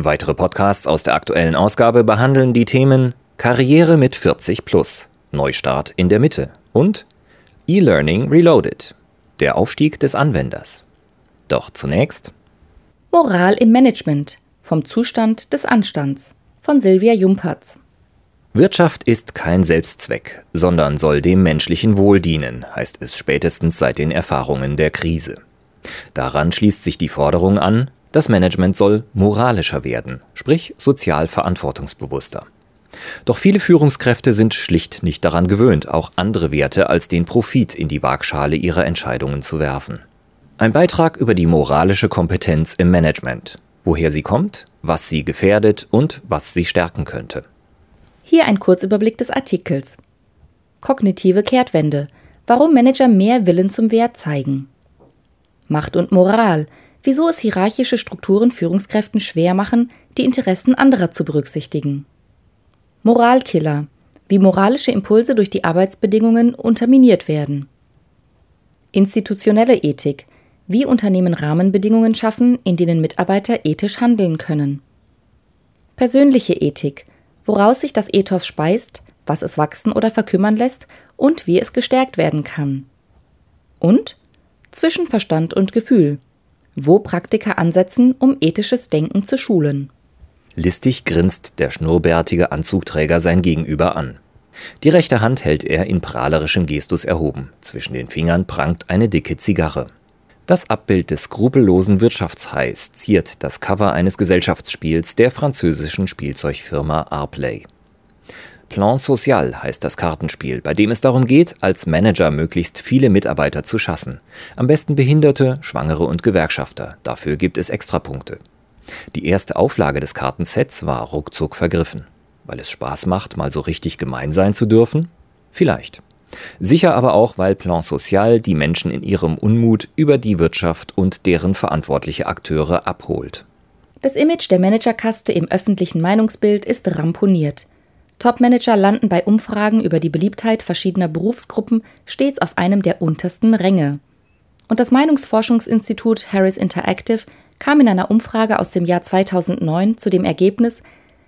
Weitere Podcasts aus der aktuellen Ausgabe behandeln die Themen Karriere mit 40 plus, Neustart in der Mitte und E-Learning Reloaded, der Aufstieg des Anwenders. Doch zunächst Moral im Management vom Zustand des Anstands von Silvia Jumpertz. Wirtschaft ist kein Selbstzweck, sondern soll dem menschlichen Wohl dienen, heißt es spätestens seit den Erfahrungen der Krise. Daran schließt sich die Forderung an, das Management soll moralischer werden, sprich sozial verantwortungsbewusster. Doch viele Führungskräfte sind schlicht nicht daran gewöhnt, auch andere Werte als den Profit in die Waagschale ihrer Entscheidungen zu werfen. Ein Beitrag über die moralische Kompetenz im Management, woher sie kommt, was sie gefährdet und was sie stärken könnte. Hier ein Kurzüberblick des Artikels. Kognitive Kehrtwende. Warum Manager mehr Willen zum Wert zeigen. Macht und Moral wieso es hierarchische Strukturen Führungskräften schwer machen, die Interessen anderer zu berücksichtigen. Moralkiller, wie moralische Impulse durch die Arbeitsbedingungen unterminiert werden. Institutionelle Ethik, wie Unternehmen Rahmenbedingungen schaffen, in denen Mitarbeiter ethisch handeln können. Persönliche Ethik, woraus sich das Ethos speist, was es wachsen oder verkümmern lässt und wie es gestärkt werden kann. Und Zwischenverstand und Gefühl, wo Praktiker ansetzen, um ethisches Denken zu schulen. Listig grinst der schnurrbärtige Anzugträger sein Gegenüber an. Die rechte Hand hält er in prahlerischem Gestus erhoben. Zwischen den Fingern prangt eine dicke Zigarre. Das Abbild des skrupellosen Wirtschaftshais ziert das Cover eines Gesellschaftsspiels der französischen Spielzeugfirma Arplay. Plan Social heißt das Kartenspiel, bei dem es darum geht, als Manager möglichst viele Mitarbeiter zu schaffen. Am besten Behinderte, Schwangere und Gewerkschafter. Dafür gibt es Extrapunkte. Die erste Auflage des Kartensets war ruckzuck vergriffen. Weil es Spaß macht, mal so richtig gemein sein zu dürfen? Vielleicht. Sicher aber auch, weil Plan Social die Menschen in ihrem Unmut über die Wirtschaft und deren verantwortliche Akteure abholt. Das Image der Managerkaste im öffentlichen Meinungsbild ist ramponiert. Topmanager landen bei Umfragen über die Beliebtheit verschiedener Berufsgruppen stets auf einem der untersten Ränge. Und das Meinungsforschungsinstitut Harris Interactive kam in einer Umfrage aus dem Jahr 2009 zu dem Ergebnis,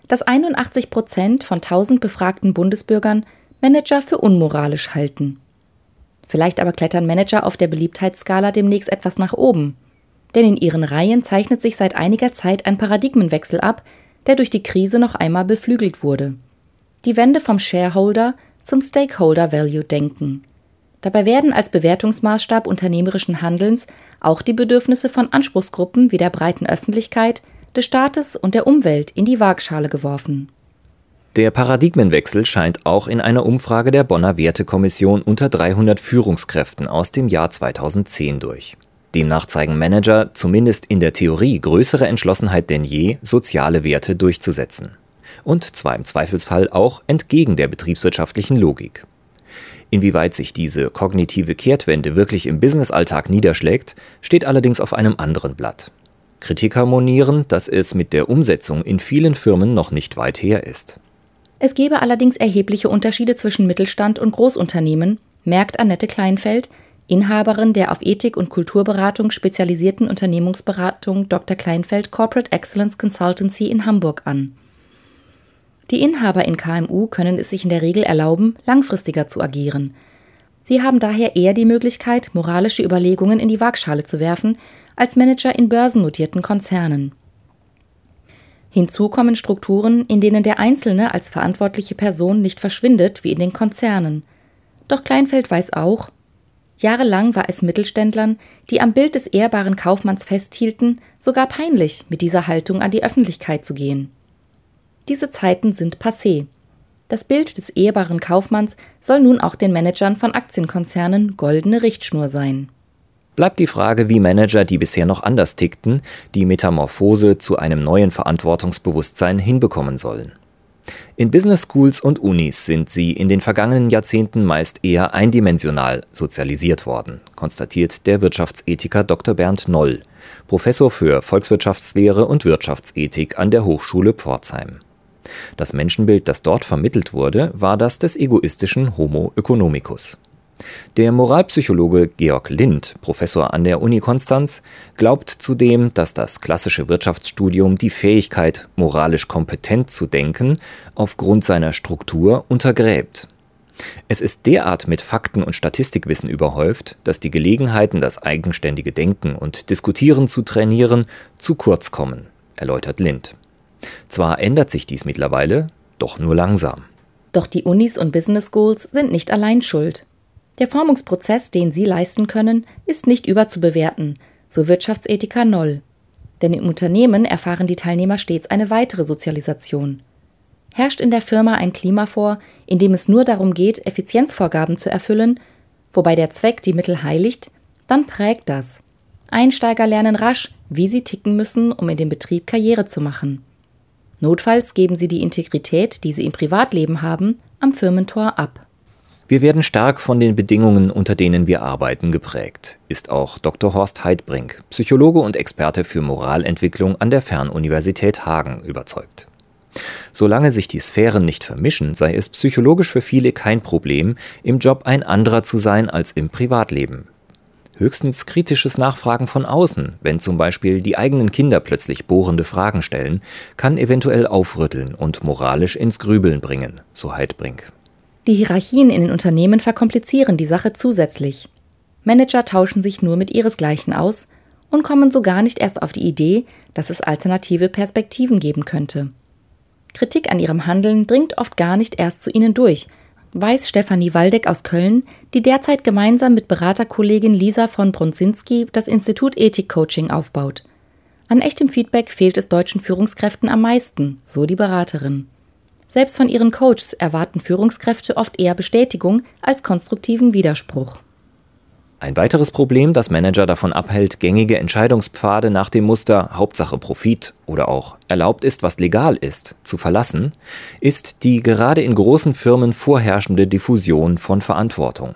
dass 81 Prozent von 1000 befragten Bundesbürgern Manager für unmoralisch halten. Vielleicht aber klettern Manager auf der Beliebtheitsskala demnächst etwas nach oben. Denn in ihren Reihen zeichnet sich seit einiger Zeit ein Paradigmenwechsel ab, der durch die Krise noch einmal beflügelt wurde die Wende vom Shareholder zum Stakeholder Value denken. Dabei werden als Bewertungsmaßstab unternehmerischen Handelns auch die Bedürfnisse von Anspruchsgruppen wie der breiten Öffentlichkeit, des Staates und der Umwelt in die Waagschale geworfen. Der Paradigmenwechsel scheint auch in einer Umfrage der Bonner Wertekommission unter 300 Führungskräften aus dem Jahr 2010 durch. Demnach zeigen Manager zumindest in der Theorie größere Entschlossenheit denn je, soziale Werte durchzusetzen und zwar im Zweifelsfall auch entgegen der betriebswirtschaftlichen Logik. Inwieweit sich diese kognitive Kehrtwende wirklich im Businessalltag niederschlägt, steht allerdings auf einem anderen Blatt. Kritiker monieren, dass es mit der Umsetzung in vielen Firmen noch nicht weit her ist. Es gebe allerdings erhebliche Unterschiede zwischen Mittelstand und Großunternehmen, merkt Annette Kleinfeld, Inhaberin der auf Ethik und Kulturberatung spezialisierten Unternehmungsberatung Dr. Kleinfeld Corporate Excellence Consultancy in Hamburg an. Die Inhaber in KMU können es sich in der Regel erlauben, langfristiger zu agieren. Sie haben daher eher die Möglichkeit, moralische Überlegungen in die Waagschale zu werfen, als Manager in börsennotierten Konzernen. Hinzu kommen Strukturen, in denen der Einzelne als verantwortliche Person nicht verschwindet wie in den Konzernen. Doch Kleinfeld weiß auch, jahrelang war es Mittelständlern, die am Bild des ehrbaren Kaufmanns festhielten, sogar peinlich, mit dieser Haltung an die Öffentlichkeit zu gehen. Diese Zeiten sind passé. Das Bild des ehrbaren Kaufmanns soll nun auch den Managern von Aktienkonzernen goldene Richtschnur sein. Bleibt die Frage, wie Manager, die bisher noch anders tickten, die Metamorphose zu einem neuen Verantwortungsbewusstsein hinbekommen sollen. In Business Schools und Unis sind sie in den vergangenen Jahrzehnten meist eher eindimensional sozialisiert worden, konstatiert der Wirtschaftsethiker Dr. Bernd Noll, Professor für Volkswirtschaftslehre und Wirtschaftsethik an der Hochschule Pforzheim. Das Menschenbild, das dort vermittelt wurde, war das des egoistischen Homo economicus. Der Moralpsychologe Georg Lind, Professor an der Uni Konstanz, glaubt zudem, dass das klassische Wirtschaftsstudium die Fähigkeit, moralisch kompetent zu denken, aufgrund seiner Struktur untergräbt. Es ist derart mit Fakten und Statistikwissen überhäuft, dass die Gelegenheiten, das eigenständige Denken und Diskutieren zu trainieren, zu kurz kommen, erläutert Lind. Zwar ändert sich dies mittlerweile, doch nur langsam. Doch die Unis und Business Schools sind nicht allein schuld. Der Formungsprozess, den sie leisten können, ist nicht überzubewerten, so Wirtschaftsethiker Noll. Denn im Unternehmen erfahren die Teilnehmer stets eine weitere Sozialisation. Herrscht in der Firma ein Klima vor, in dem es nur darum geht, Effizienzvorgaben zu erfüllen, wobei der Zweck die Mittel heiligt, dann prägt das. Einsteiger lernen rasch, wie sie ticken müssen, um in dem Betrieb Karriere zu machen. Notfalls geben sie die Integrität, die sie im Privatleben haben, am Firmentor ab. Wir werden stark von den Bedingungen, unter denen wir arbeiten, geprägt, ist auch Dr. Horst Heidbrink, Psychologe und Experte für Moralentwicklung an der Fernuniversität Hagen, überzeugt. Solange sich die Sphären nicht vermischen, sei es psychologisch für viele kein Problem, im Job ein anderer zu sein als im Privatleben. Höchstens kritisches Nachfragen von außen, wenn zum Beispiel die eigenen Kinder plötzlich bohrende Fragen stellen, kann eventuell aufrütteln und moralisch ins Grübeln bringen, so Heidbrink. Die Hierarchien in den Unternehmen verkomplizieren die Sache zusätzlich. Manager tauschen sich nur mit ihresgleichen aus und kommen so gar nicht erst auf die Idee, dass es alternative Perspektiven geben könnte. Kritik an ihrem Handeln dringt oft gar nicht erst zu ihnen durch, weiß Stefanie Waldeck aus Köln, die derzeit gemeinsam mit Beraterkollegin Lisa von Bronzinski das Institut Ethik Coaching aufbaut. An echtem Feedback fehlt es deutschen Führungskräften am meisten, so die Beraterin. Selbst von ihren Coaches erwarten Führungskräfte oft eher Bestätigung als konstruktiven Widerspruch. Ein weiteres Problem, das Manager davon abhält, gängige Entscheidungspfade nach dem Muster Hauptsache Profit oder auch erlaubt ist, was legal ist, zu verlassen, ist die gerade in großen Firmen vorherrschende Diffusion von Verantwortung.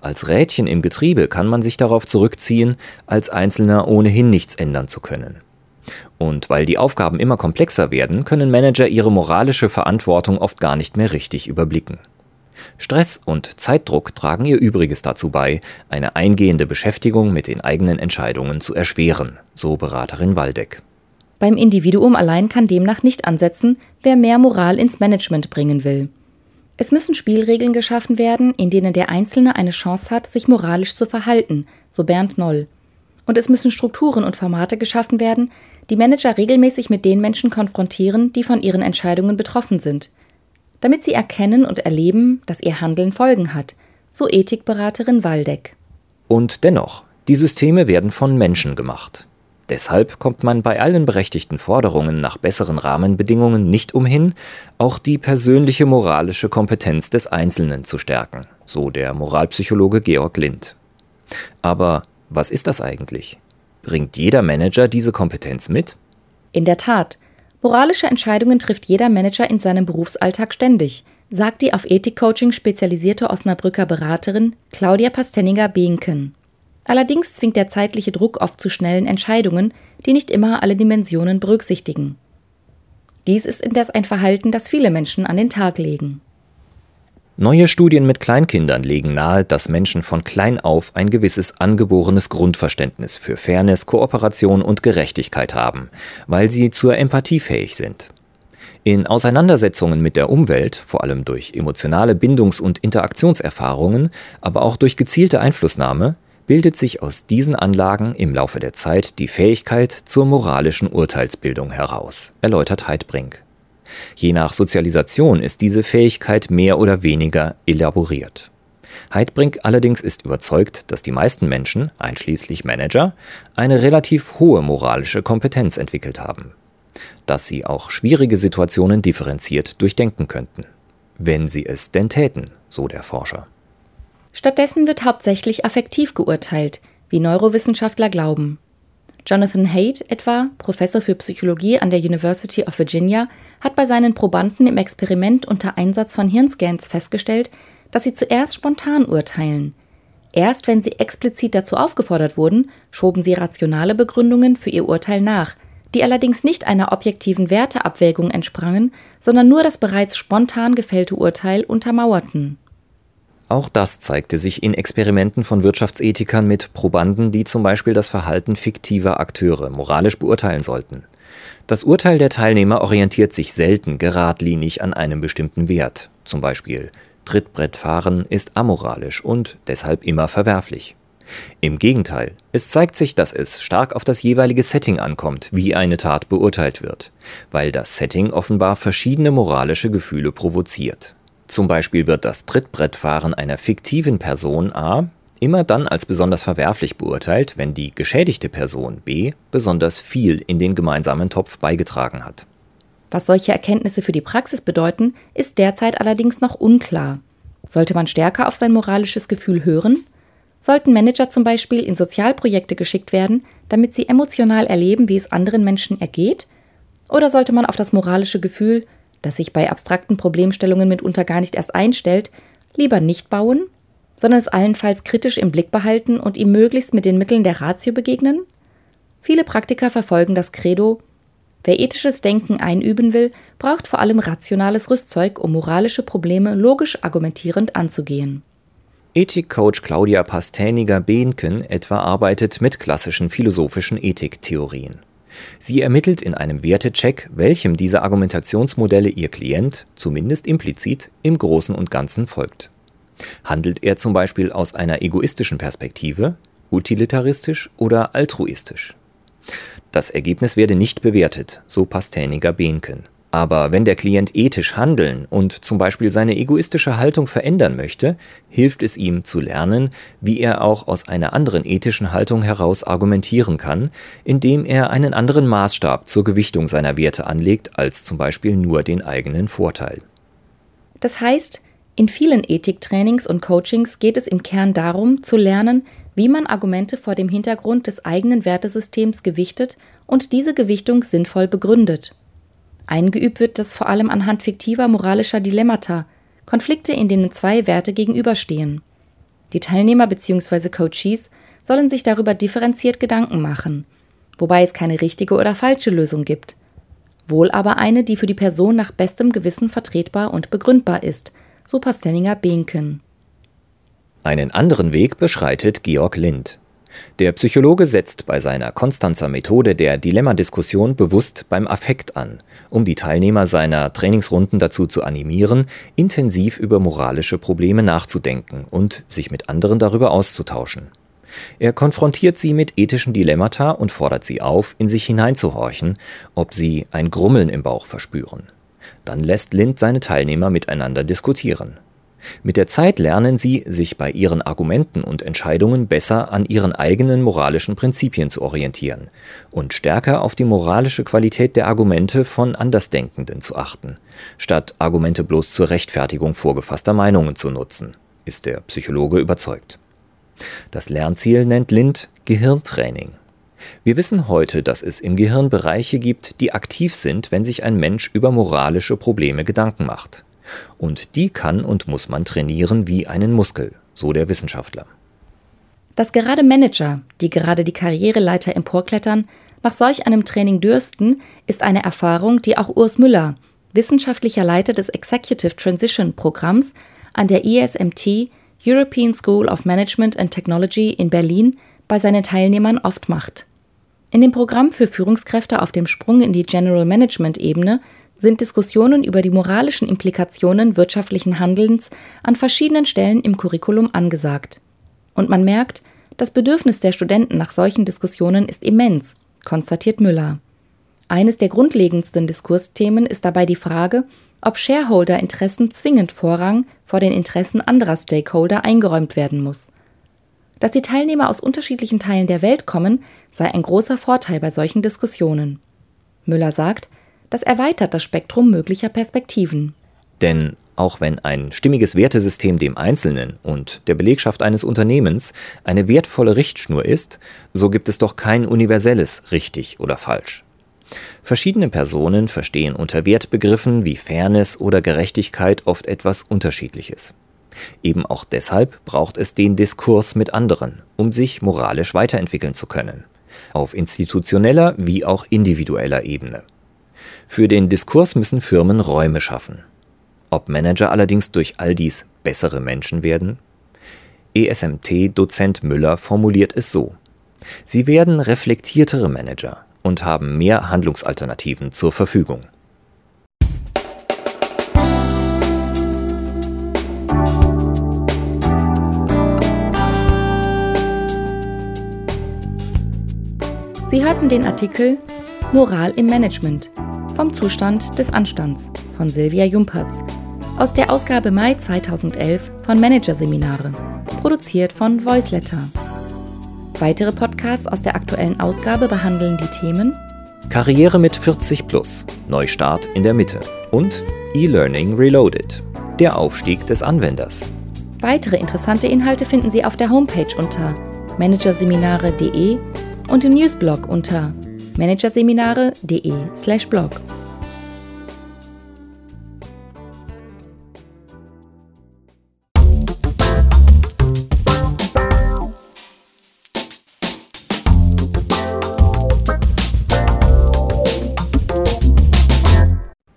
Als Rädchen im Getriebe kann man sich darauf zurückziehen, als Einzelner ohnehin nichts ändern zu können. Und weil die Aufgaben immer komplexer werden, können Manager ihre moralische Verantwortung oft gar nicht mehr richtig überblicken. Stress und Zeitdruck tragen ihr Übriges dazu bei, eine eingehende Beschäftigung mit den eigenen Entscheidungen zu erschweren, so Beraterin Waldeck. Beim Individuum allein kann demnach nicht ansetzen, wer mehr Moral ins Management bringen will. Es müssen Spielregeln geschaffen werden, in denen der Einzelne eine Chance hat, sich moralisch zu verhalten, so Bernd Noll. Und es müssen Strukturen und Formate geschaffen werden, die Manager regelmäßig mit den Menschen konfrontieren, die von ihren Entscheidungen betroffen sind, damit sie erkennen und erleben, dass ihr Handeln Folgen hat, so Ethikberaterin Waldeck. Und dennoch, die Systeme werden von Menschen gemacht. Deshalb kommt man bei allen berechtigten Forderungen nach besseren Rahmenbedingungen nicht umhin, auch die persönliche moralische Kompetenz des Einzelnen zu stärken, so der Moralpsychologe Georg Lind. Aber was ist das eigentlich? Bringt jeder Manager diese Kompetenz mit? In der Tat. Moralische Entscheidungen trifft jeder Manager in seinem Berufsalltag ständig, sagt die auf Ethikcoaching spezialisierte Osnabrücker Beraterin Claudia Pastenninger-Behnken. Allerdings zwingt der zeitliche Druck oft zu schnellen Entscheidungen, die nicht immer alle Dimensionen berücksichtigen. Dies ist indes ein Verhalten, das viele Menschen an den Tag legen. Neue Studien mit Kleinkindern legen nahe, dass Menschen von klein auf ein gewisses angeborenes Grundverständnis für Fairness, Kooperation und Gerechtigkeit haben, weil sie zur Empathie fähig sind. In Auseinandersetzungen mit der Umwelt, vor allem durch emotionale Bindungs- und Interaktionserfahrungen, aber auch durch gezielte Einflussnahme, bildet sich aus diesen Anlagen im Laufe der Zeit die Fähigkeit zur moralischen Urteilsbildung heraus, erläutert Heidbrink. Je nach Sozialisation ist diese Fähigkeit mehr oder weniger elaboriert. Heidbrink allerdings ist überzeugt, dass die meisten Menschen, einschließlich Manager, eine relativ hohe moralische Kompetenz entwickelt haben. Dass sie auch schwierige Situationen differenziert durchdenken könnten. Wenn sie es denn täten, so der Forscher. Stattdessen wird hauptsächlich affektiv geurteilt, wie Neurowissenschaftler glauben. Jonathan Haidt etwa, Professor für Psychologie an der University of Virginia, hat bei seinen Probanden im Experiment unter Einsatz von Hirnscans festgestellt, dass sie zuerst spontan urteilen. Erst wenn sie explizit dazu aufgefordert wurden, schoben sie rationale Begründungen für ihr Urteil nach, die allerdings nicht einer objektiven Werteabwägung entsprangen, sondern nur das bereits spontan gefällte Urteil untermauerten. Auch das zeigte sich in Experimenten von Wirtschaftsethikern mit Probanden, die zum Beispiel das Verhalten fiktiver Akteure moralisch beurteilen sollten. Das Urteil der Teilnehmer orientiert sich selten geradlinig an einem bestimmten Wert, zum Beispiel Trittbrettfahren ist amoralisch und deshalb immer verwerflich. Im Gegenteil, es zeigt sich, dass es stark auf das jeweilige Setting ankommt, wie eine Tat beurteilt wird, weil das Setting offenbar verschiedene moralische Gefühle provoziert. Zum Beispiel wird das Trittbrettfahren einer fiktiven Person A immer dann als besonders verwerflich beurteilt, wenn die geschädigte Person B besonders viel in den gemeinsamen Topf beigetragen hat. Was solche Erkenntnisse für die Praxis bedeuten, ist derzeit allerdings noch unklar. Sollte man stärker auf sein moralisches Gefühl hören? Sollten Manager zum Beispiel in Sozialprojekte geschickt werden, damit sie emotional erleben, wie es anderen Menschen ergeht? Oder sollte man auf das moralische Gefühl, das sich bei abstrakten Problemstellungen mitunter gar nicht erst einstellt, lieber nicht bauen, sondern es allenfalls kritisch im Blick behalten und ihm möglichst mit den Mitteln der Ratio begegnen? Viele Praktiker verfolgen das Credo Wer ethisches Denken einüben will, braucht vor allem rationales Rüstzeug, um moralische Probleme logisch argumentierend anzugehen. Ethikcoach Claudia Pastäniger-Behnken etwa arbeitet mit klassischen philosophischen Ethiktheorien. Sie ermittelt in einem Wertecheck, welchem dieser Argumentationsmodelle ihr Klient, zumindest implizit, im Großen und Ganzen folgt. Handelt er zum Beispiel aus einer egoistischen Perspektive, utilitaristisch oder altruistisch? Das Ergebnis werde nicht bewertet, so Pastäniger Behnken. Aber wenn der Klient ethisch handeln und zum Beispiel seine egoistische Haltung verändern möchte, hilft es ihm zu lernen, wie er auch aus einer anderen ethischen Haltung heraus argumentieren kann, indem er einen anderen Maßstab zur Gewichtung seiner Werte anlegt als zum Beispiel nur den eigenen Vorteil. Das heißt, in vielen Ethiktrainings und Coachings geht es im Kern darum, zu lernen, wie man Argumente vor dem Hintergrund des eigenen Wertesystems gewichtet und diese Gewichtung sinnvoll begründet. Eingeübt wird das vor allem anhand fiktiver moralischer Dilemmata, Konflikte, in denen zwei Werte gegenüberstehen. Die Teilnehmer bzw. Coaches sollen sich darüber differenziert Gedanken machen, wobei es keine richtige oder falsche Lösung gibt, wohl aber eine, die für die Person nach bestem Gewissen vertretbar und begründbar ist, so Pastellinger Behnken. Einen anderen Weg beschreitet Georg Lind. Der Psychologe setzt bei seiner Konstanzer Methode der Dilemmadiskussion bewusst beim Affekt an, um die Teilnehmer seiner Trainingsrunden dazu zu animieren, intensiv über moralische Probleme nachzudenken und sich mit anderen darüber auszutauschen. Er konfrontiert sie mit ethischen Dilemmata und fordert sie auf, in sich hineinzuhorchen, ob sie ein Grummeln im Bauch verspüren. Dann lässt Lind seine Teilnehmer miteinander diskutieren. Mit der Zeit lernen sie, sich bei ihren Argumenten und Entscheidungen besser an ihren eigenen moralischen Prinzipien zu orientieren und stärker auf die moralische Qualität der Argumente von Andersdenkenden zu achten, statt Argumente bloß zur Rechtfertigung vorgefasster Meinungen zu nutzen, ist der Psychologe überzeugt. Das Lernziel nennt Lind Gehirntraining. Wir wissen heute, dass es im Gehirn Bereiche gibt, die aktiv sind, wenn sich ein Mensch über moralische Probleme Gedanken macht. Und die kann und muss man trainieren wie einen Muskel, so der Wissenschaftler. Dass gerade Manager, die gerade die Karriereleiter emporklettern, nach solch einem Training dürsten, ist eine Erfahrung, die auch Urs Müller, wissenschaftlicher Leiter des Executive Transition Programms an der ESMT European School of Management and Technology in Berlin bei seinen Teilnehmern oft macht. In dem Programm für Führungskräfte auf dem Sprung in die General Management Ebene sind Diskussionen über die moralischen Implikationen wirtschaftlichen Handelns an verschiedenen Stellen im Curriculum angesagt. Und man merkt, das Bedürfnis der Studenten nach solchen Diskussionen ist immens, konstatiert Müller. Eines der grundlegendsten Diskursthemen ist dabei die Frage, ob Shareholder-Interessen zwingend Vorrang vor den Interessen anderer Stakeholder eingeräumt werden muss. Dass die Teilnehmer aus unterschiedlichen Teilen der Welt kommen, sei ein großer Vorteil bei solchen Diskussionen. Müller sagt, das erweitert das Spektrum möglicher Perspektiven. Denn auch wenn ein stimmiges Wertesystem dem Einzelnen und der Belegschaft eines Unternehmens eine wertvolle Richtschnur ist, so gibt es doch kein universelles richtig oder falsch. Verschiedene Personen verstehen unter Wertbegriffen wie Fairness oder Gerechtigkeit oft etwas Unterschiedliches. Eben auch deshalb braucht es den Diskurs mit anderen, um sich moralisch weiterentwickeln zu können, auf institutioneller wie auch individueller Ebene. Für den Diskurs müssen Firmen Räume schaffen. Ob Manager allerdings durch all dies bessere Menschen werden? ESMT-Dozent Müller formuliert es so. Sie werden reflektiertere Manager und haben mehr Handlungsalternativen zur Verfügung. Sie hörten den Artikel Moral im Management vom Zustand des Anstands von Silvia Jumperz aus der Ausgabe Mai 2011 von Managerseminare, produziert von Voiceletter. Weitere Podcasts aus der aktuellen Ausgabe behandeln die Themen Karriere mit 40 plus, Neustart in der Mitte und E-Learning Reloaded, der Aufstieg des Anwenders. Weitere interessante Inhalte finden Sie auf der Homepage unter managerseminare.de und im Newsblog unter managerseminare.de/blog.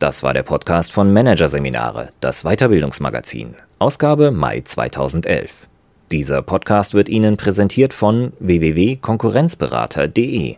Das war der Podcast von Managerseminare, das Weiterbildungsmagazin, Ausgabe Mai 2011. Dieser Podcast wird Ihnen präsentiert von www.konkurrenzberater.de.